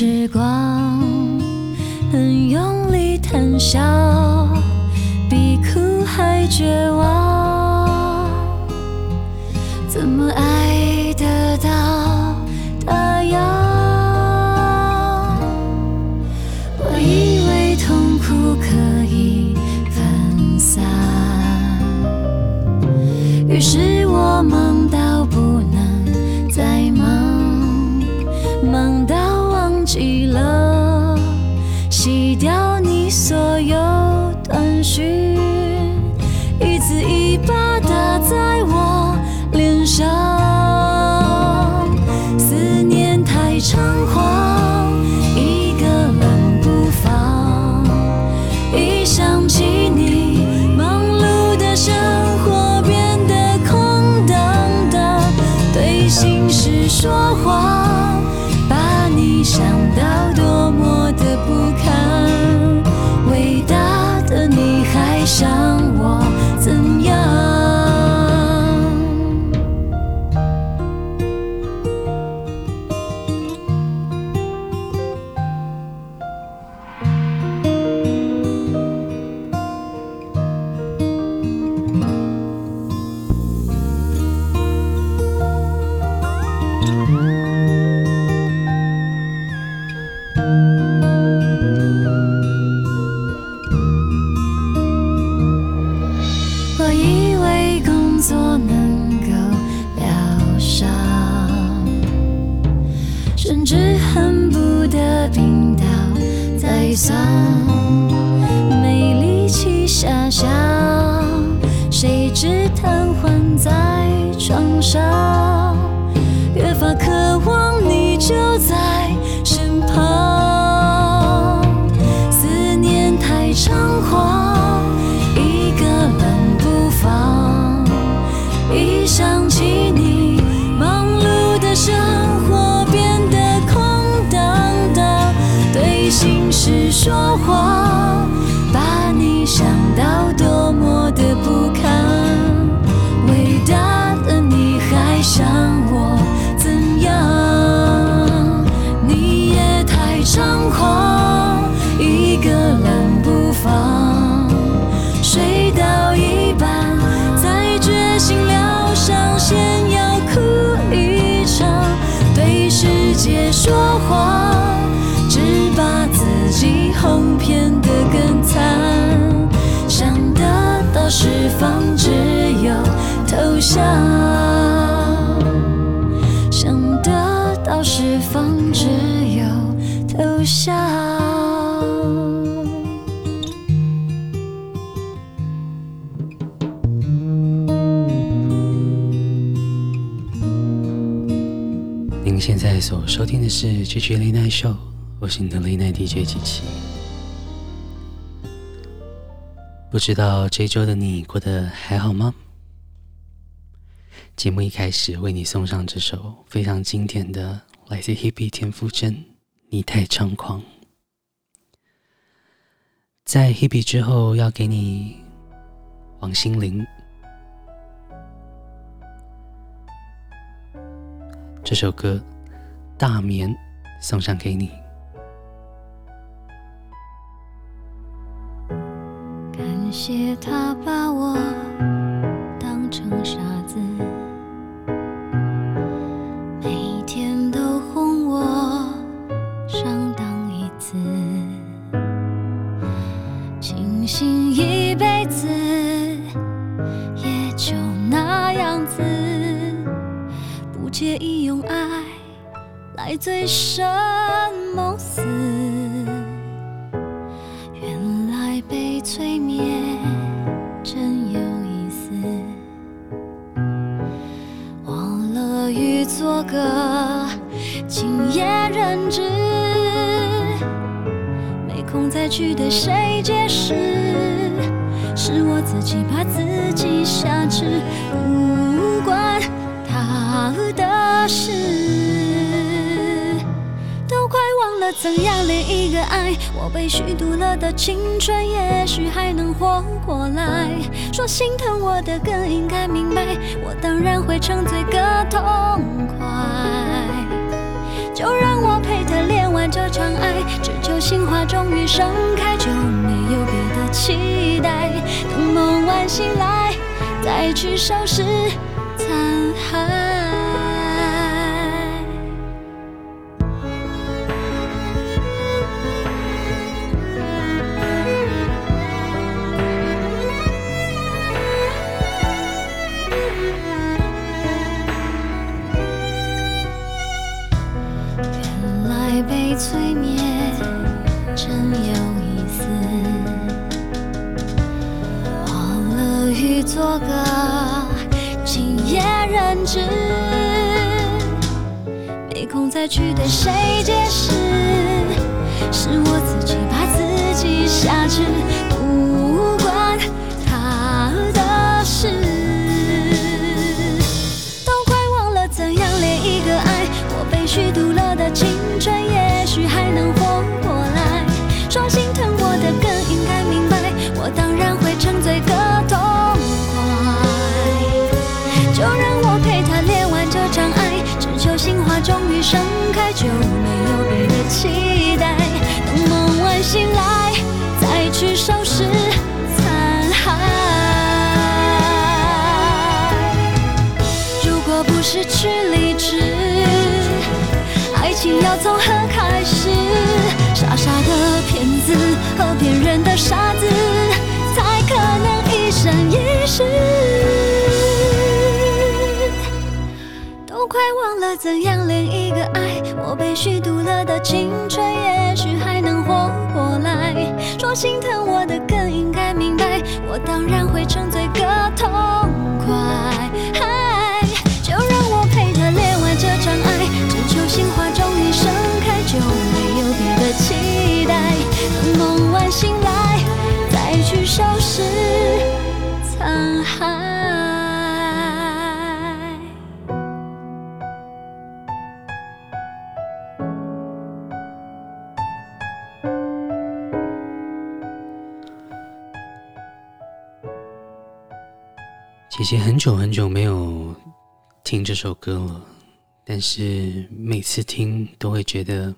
时光，很用力谈笑，沧桑越发渴望你就在想想得到释放只有投降您现在所收听的是这句丽娜秀我是你的丽娜 DJ 句机器不知道这一周的你过得还好吗？节目一开始为你送上这首非常经典的，来自 Hebe 田馥甄，《你太猖狂》。在 Hebe 之后，要给你王心凌这首歌。大眠送上给你。心疼我的更应该明白，我当然会沉醉个痛快。就让我陪他恋完这场爱，只求心花终于盛开，就没有别的期待。等梦完醒来，再去收拾我的更应该明白，我当然会沉醉个痛快。姐姐很久很久没有听这首歌了，但是每次听都会觉得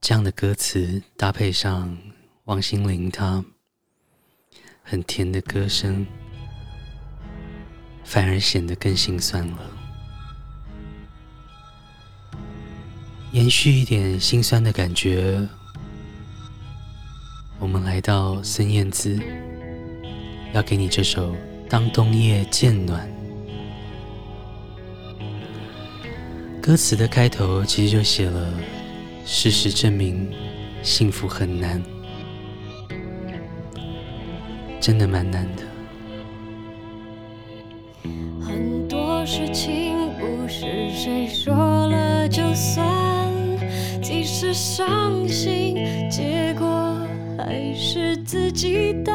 这样的歌词搭配上王心凌她很甜的歌声，反而显得更心酸了。延续一点心酸的感觉，我们来到孙燕姿，要给你这首。当冬夜渐暖，歌词的开头其实就写了：事实证明，幸福很难，真的蛮难的。很多事情不是谁说了就算，即使伤心，结果还是自己担。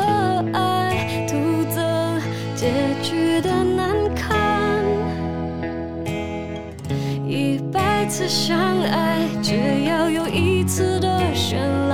次相爱。只要有一次的绚烂，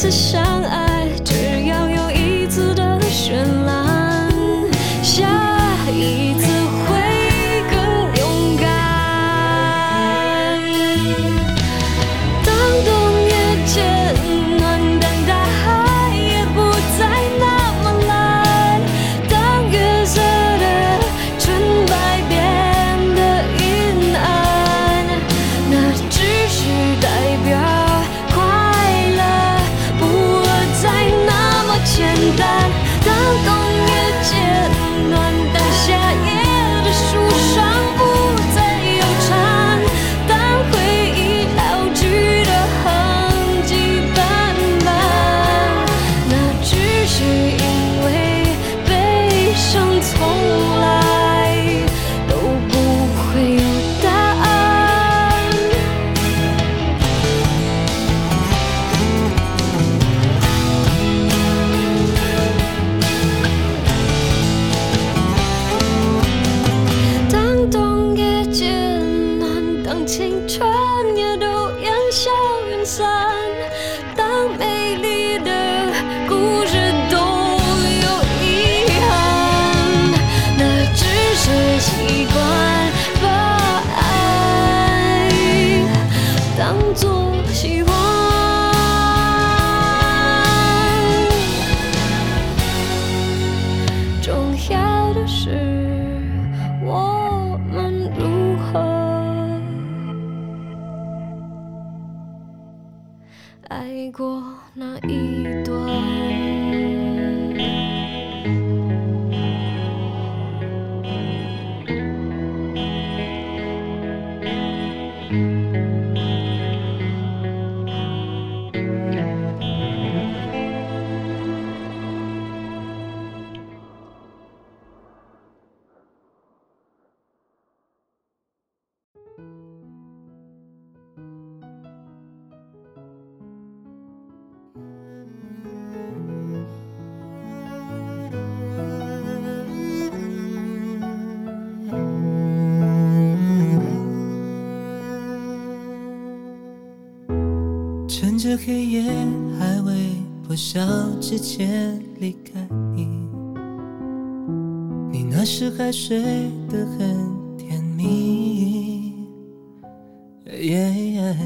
to shine. 过那一段。晓之前离开你，你那时还睡得很甜蜜。Yeah,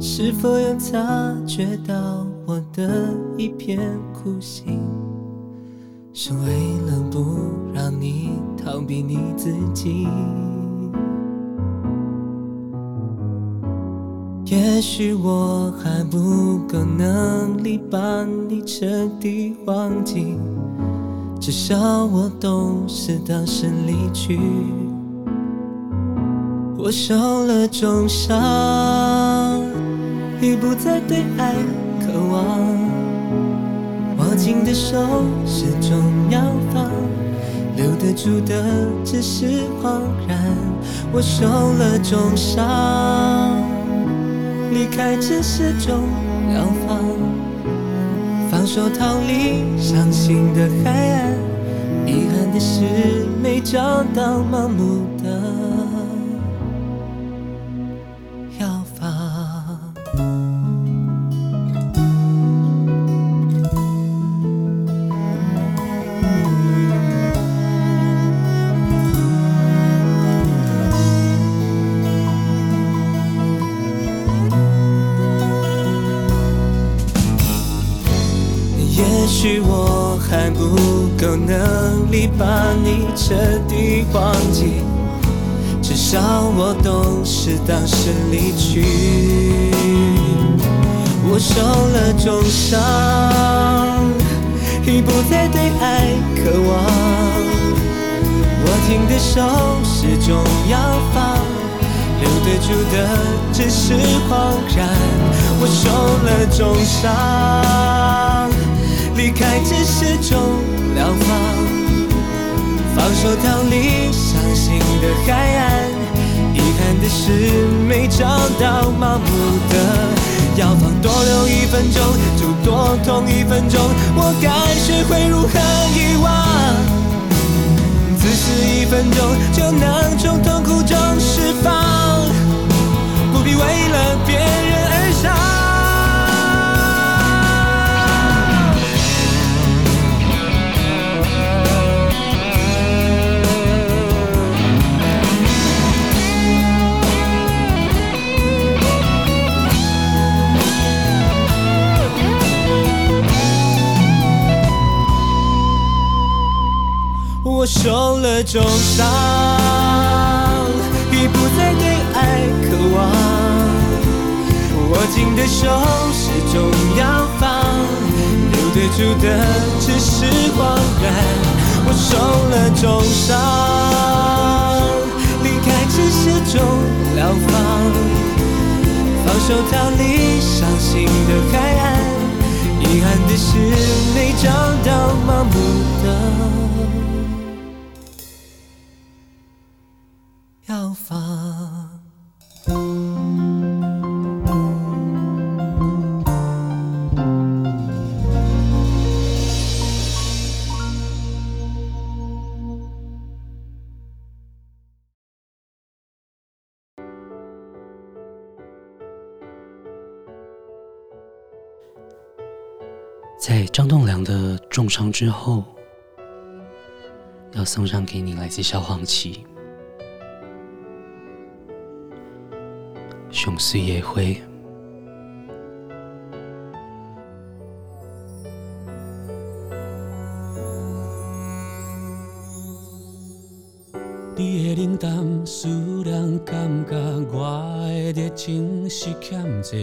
是否有察觉到我的一片苦心，也许我还不够能力把你彻底忘记，至少我懂事当时离去，我受了重伤，已不再对爱渴望，握紧的手始终要放，留得住的只是恍然，我受了重伤。离开只是种疗方，放手逃离伤心的海岸，遗憾的是没找到盲目彻底忘记，至少我懂事当时离去。我受了重伤，已不再对爱渴望。握紧的手始终要放，留得住的只是恍然。我受了重伤，离开只是种。疗放，放手逃离伤心的海岸，遗憾的是没找到麻木的药方。多留一分钟，就多痛一分钟。我该学会如何遗忘，自私一分钟就能从痛苦中释放，不必为了别我受了重伤，已不再对爱渴望。握紧的手始终要放，留得住的只是恍然。我受了重伤，离开只是种疗方。放手逃离伤心的海岸，遗憾的是没找到盲目的。张栋梁的重伤之后，要送上给你来自萧煌奇。熊似夜花，你的冷淡使人感觉我的热情是欠债，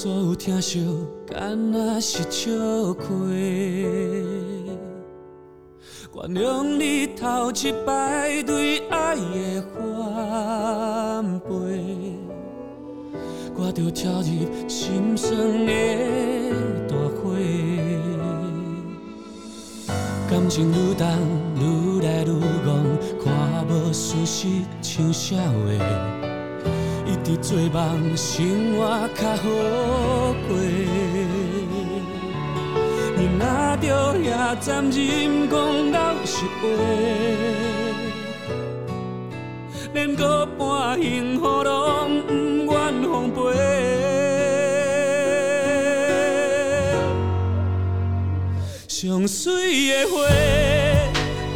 所有疼惜敢若是笑亏，原谅你头一摆对爱的反背。我着跳入心酸的大火，感情愈重愈来愈戆，看无事实像笑话，直做梦，生活较好过。饮阿着夜站，饮讲老实话，连个半幸福拢不愿奉陪。上水的花，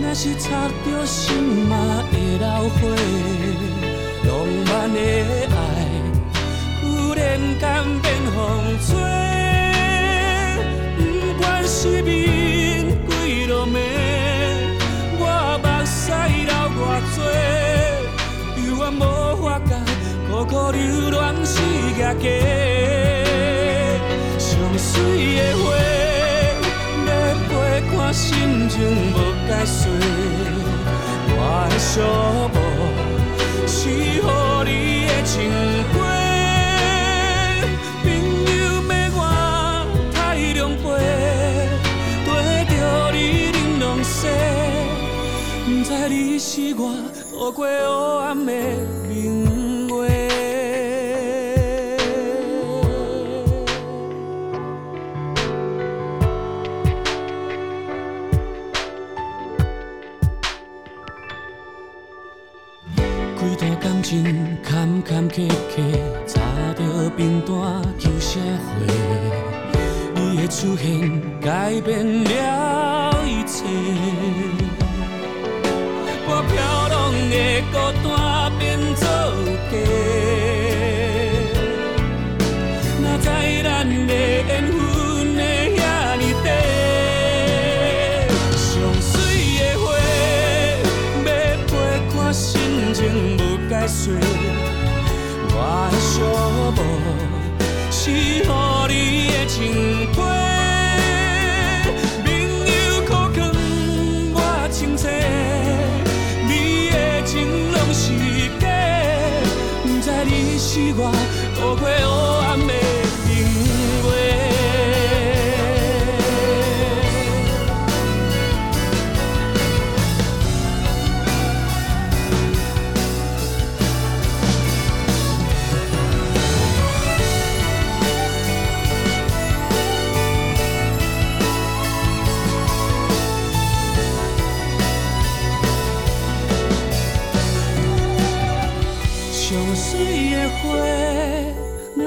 若是插着心嘛会流血，浪漫的。爱，忽然间变风吹。不管是面几落暝，我目屎流偌多，犹原无法甲苦苦流浪是假假。上水的花。要陪看心情无解释，我的寂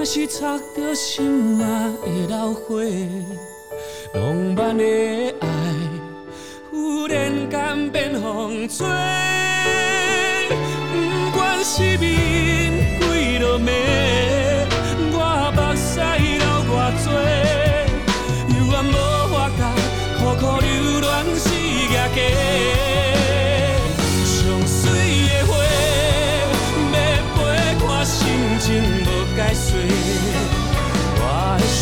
是插着心嘛会流花，浪漫的爱忽然间变风吹。不管是面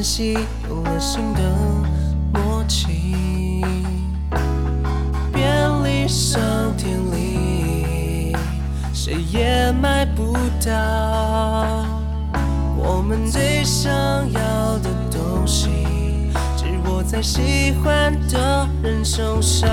关系有了新的默契，便利商店里谁也买不到我们最想要的东西，只握在喜欢的人手上。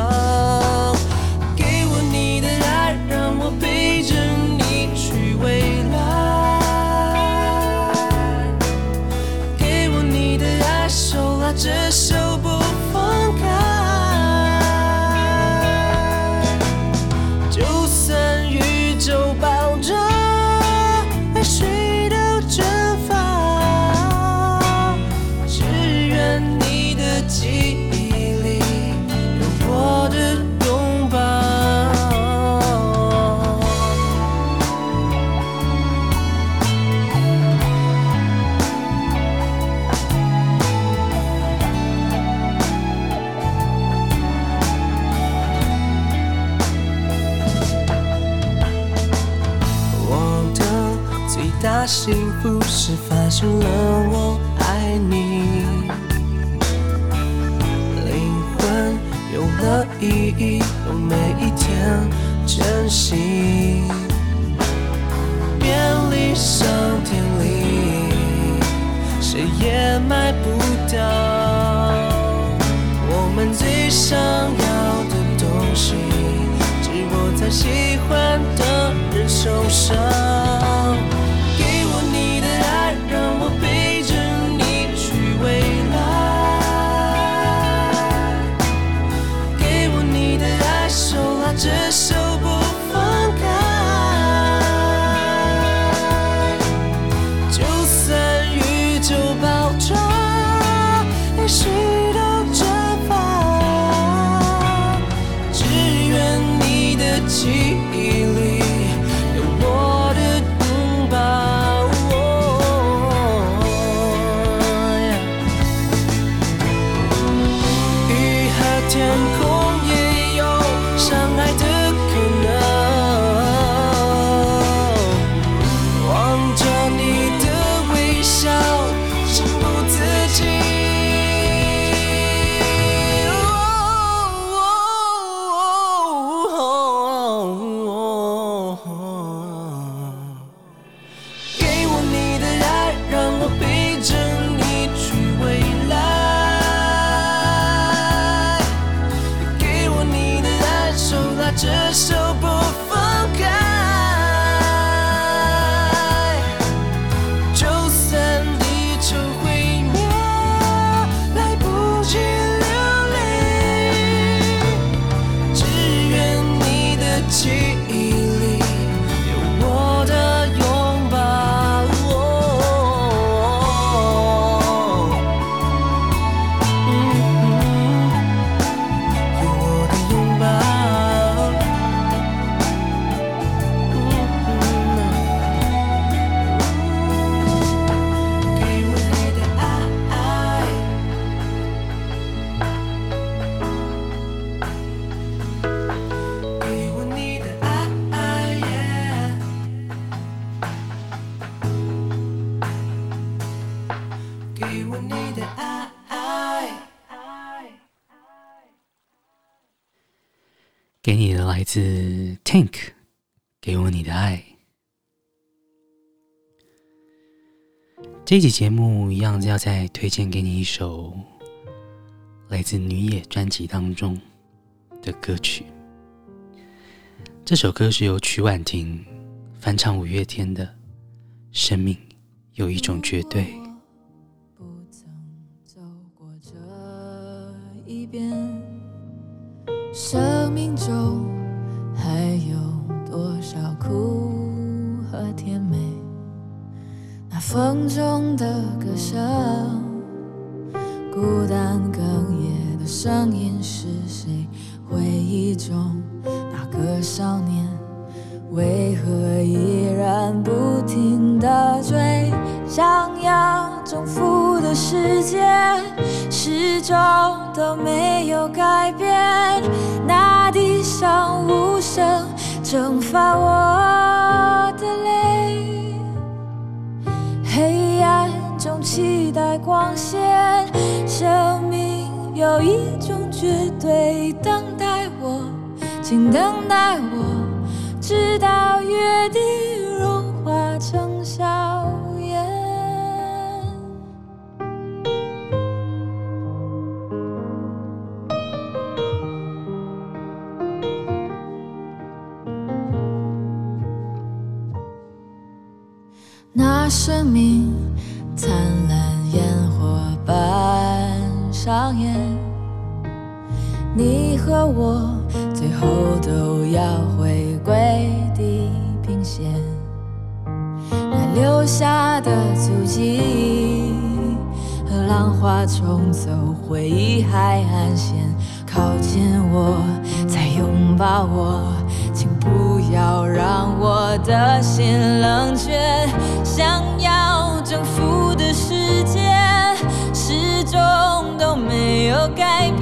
幸福是发现了我爱你，灵魂有了意义，用每一天珍惜。便利商店里，谁也买不到我们最想要的东西，只握在喜欢的人手上。这一集节目一样要再推荐给你一首来自女野专辑当中的歌曲。这首歌是由曲婉婷翻唱五月天的《生命有一种绝对》。不曾走过这一边中的歌声，孤单哽咽的声音是谁？回忆中那个少年，为何依然不停的追？想要征服的世界，始终都没有改变。那地上无声蒸发我在光线。生命有一种绝对，等待我，请等待我，直到约定把握。请不要让我的心冷却，想要征服的世界始终都没有改变，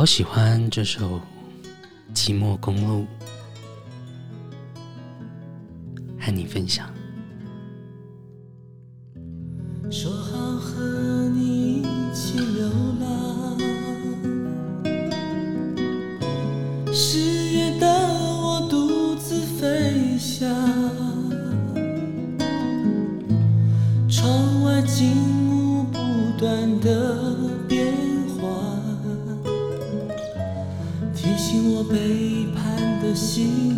好喜欢这首寂寞公路和你分享。心。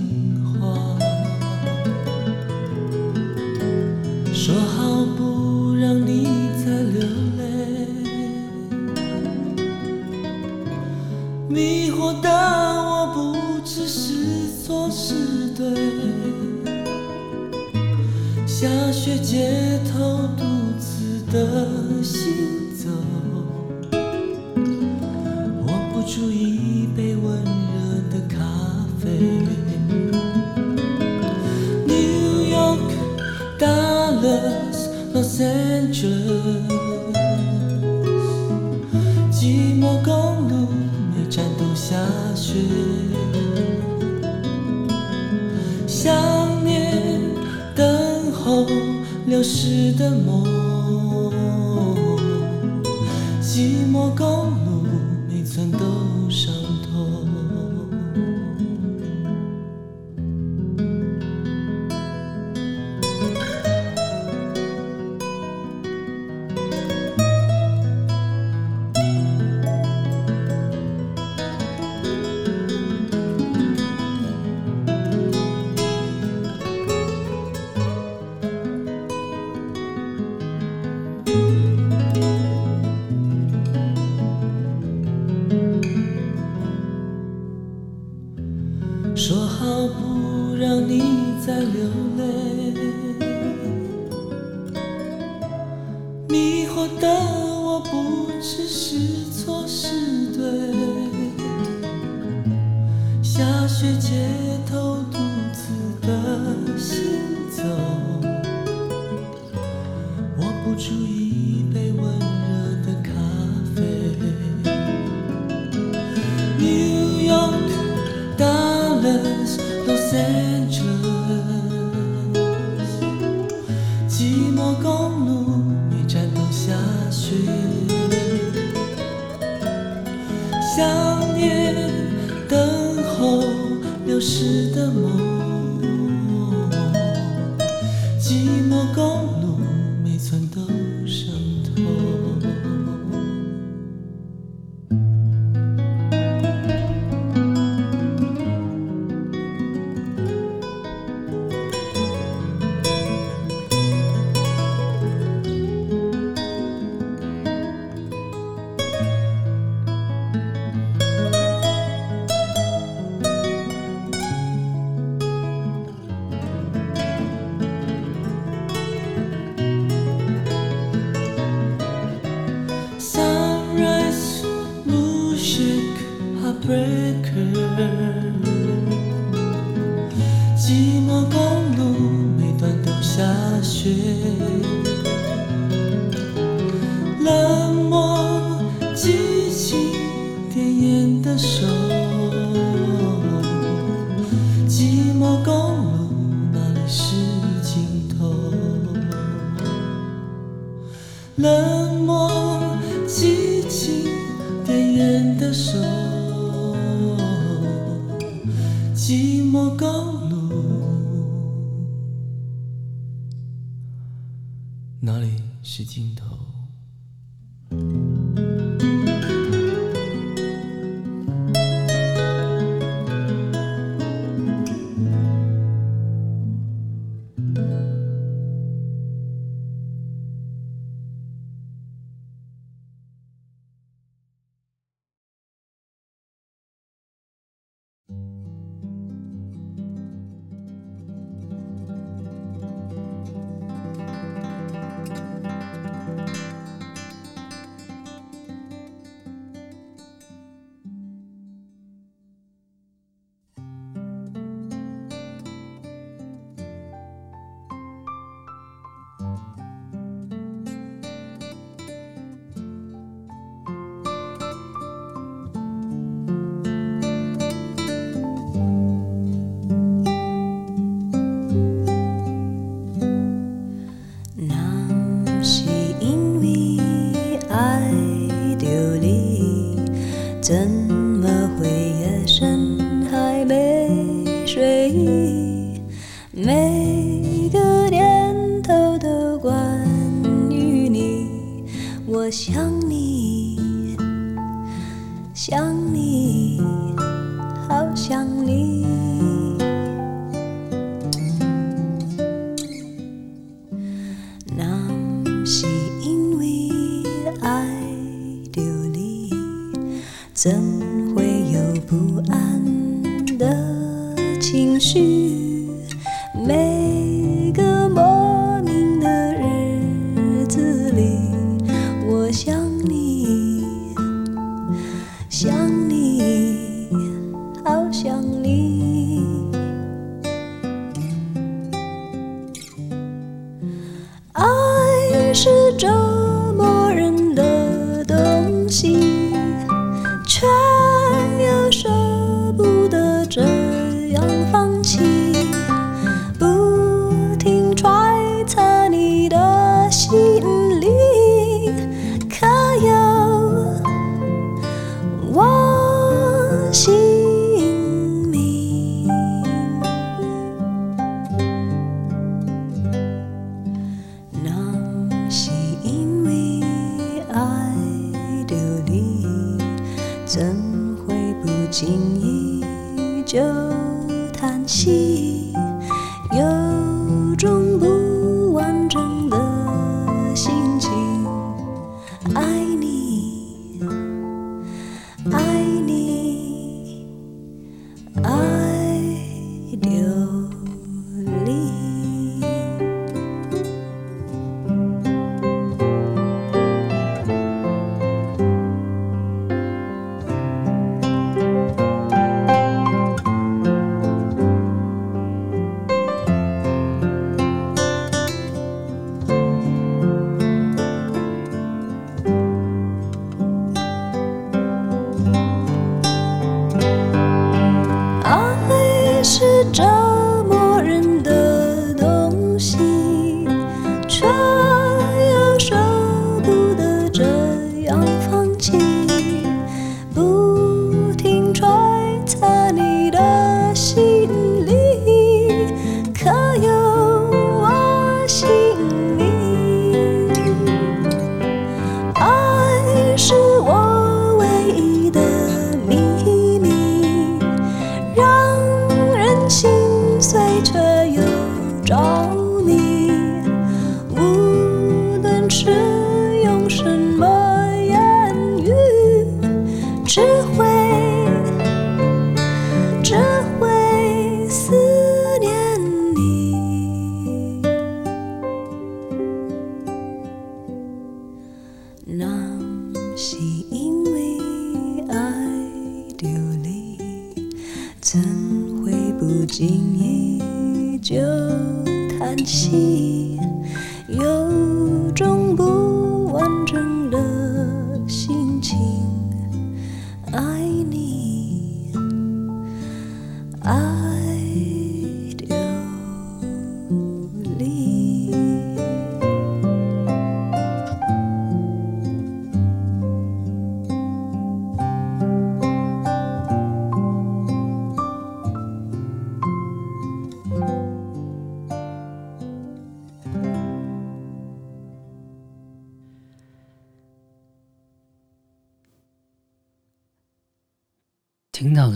你在流泪迷惑的我不知是错是对雪。怎会不经意就叹息？有种不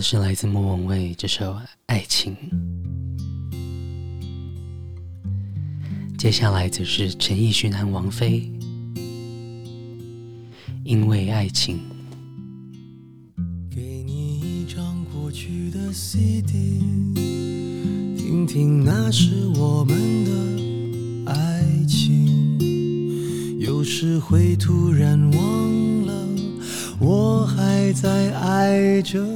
是来自莫文蔚这首《爱情》，接下来则是陈奕迅和王菲，因为爱情。给你一张过去的 CD，听听那是我们的爱情。有时会突然忘了，我还在爱着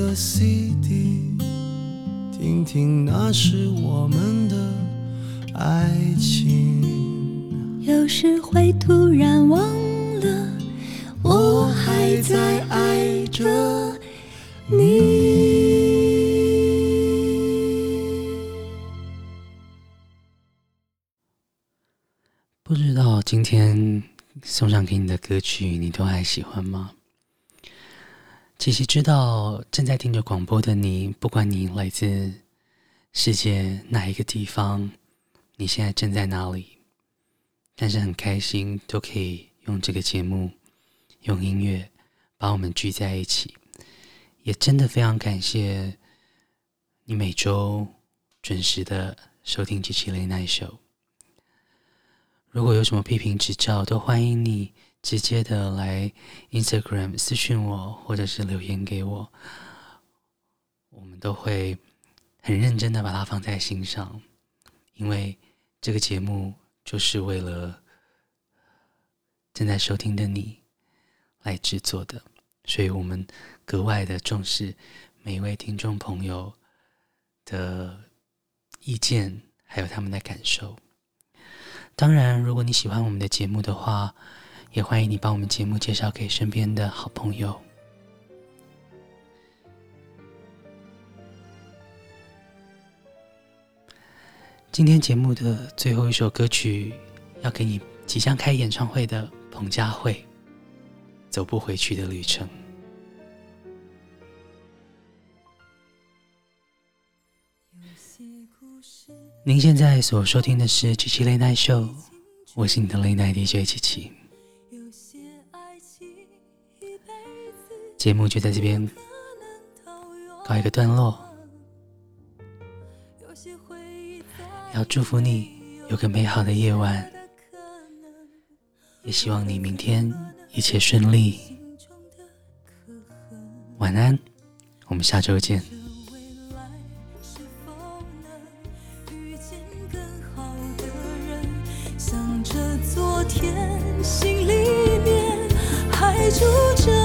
的 CD，听听那是我们的爱情。有时会突然忘了，我还在爱着你。不知道今天送上给你的歌曲，你都还喜欢吗？琪琪知道正在听着广播的你，不管你来自世界哪一个地方，你现在正在哪里，但是很开心都可以用这个节目，用音乐把我们聚在一起。也真的非常感谢你每周准时的收听机器 Late Night Show。如果有什么批评指教，都欢迎你直接的来 Instagram 私讯我，或者是留言给我，我们都会很认真的把它放在心上，因为这个节目就是为了正在收听的你来制作的，所以我们格外的重视每一位听众朋友的意见，还有他们的感受。当然，如果你喜欢我们的节目的话，也欢迎你把我们节目介绍给身边的好朋友。今天节目的最后一首歌曲，要给你即将开演唱会的彭佳慧，《走不回去的旅程》。您现在所收听的是七七 Late Night Show，我是你的 Late Night DJ 七七。节目就在这边告一个段落，要祝福你有个美好的夜晚，也希望你明天一切顺利。晚安，我们下周见。住着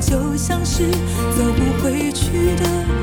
就像是走不回去的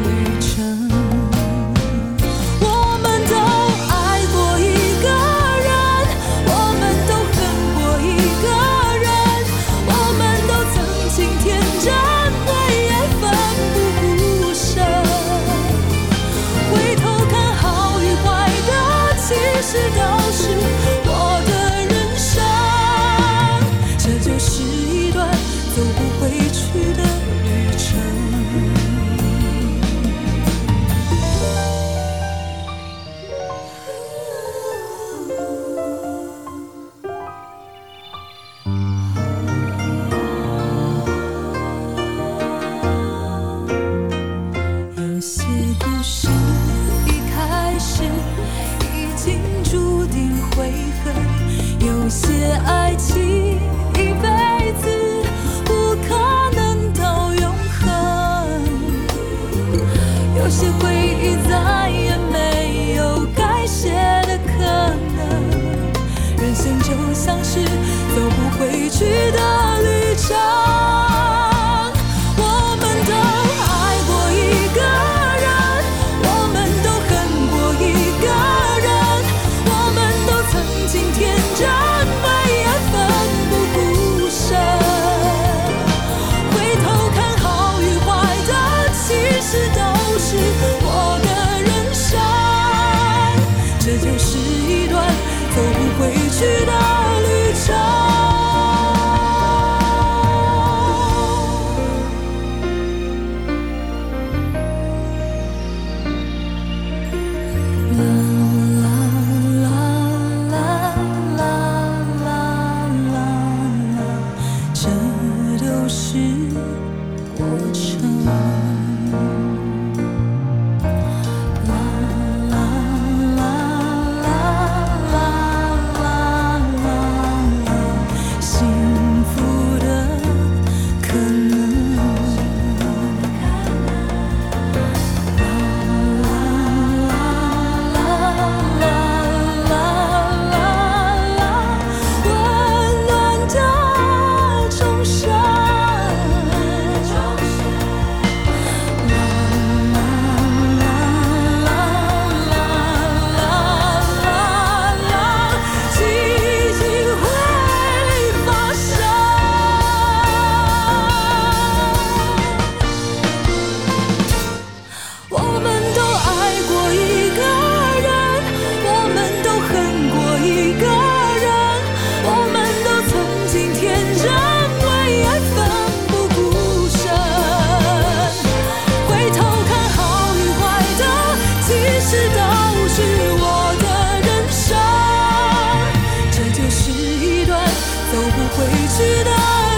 未知的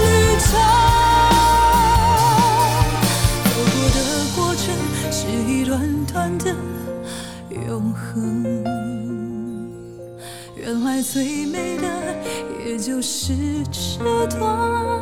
旅程走过的过程是一段段的永恒原来最美的也就是这段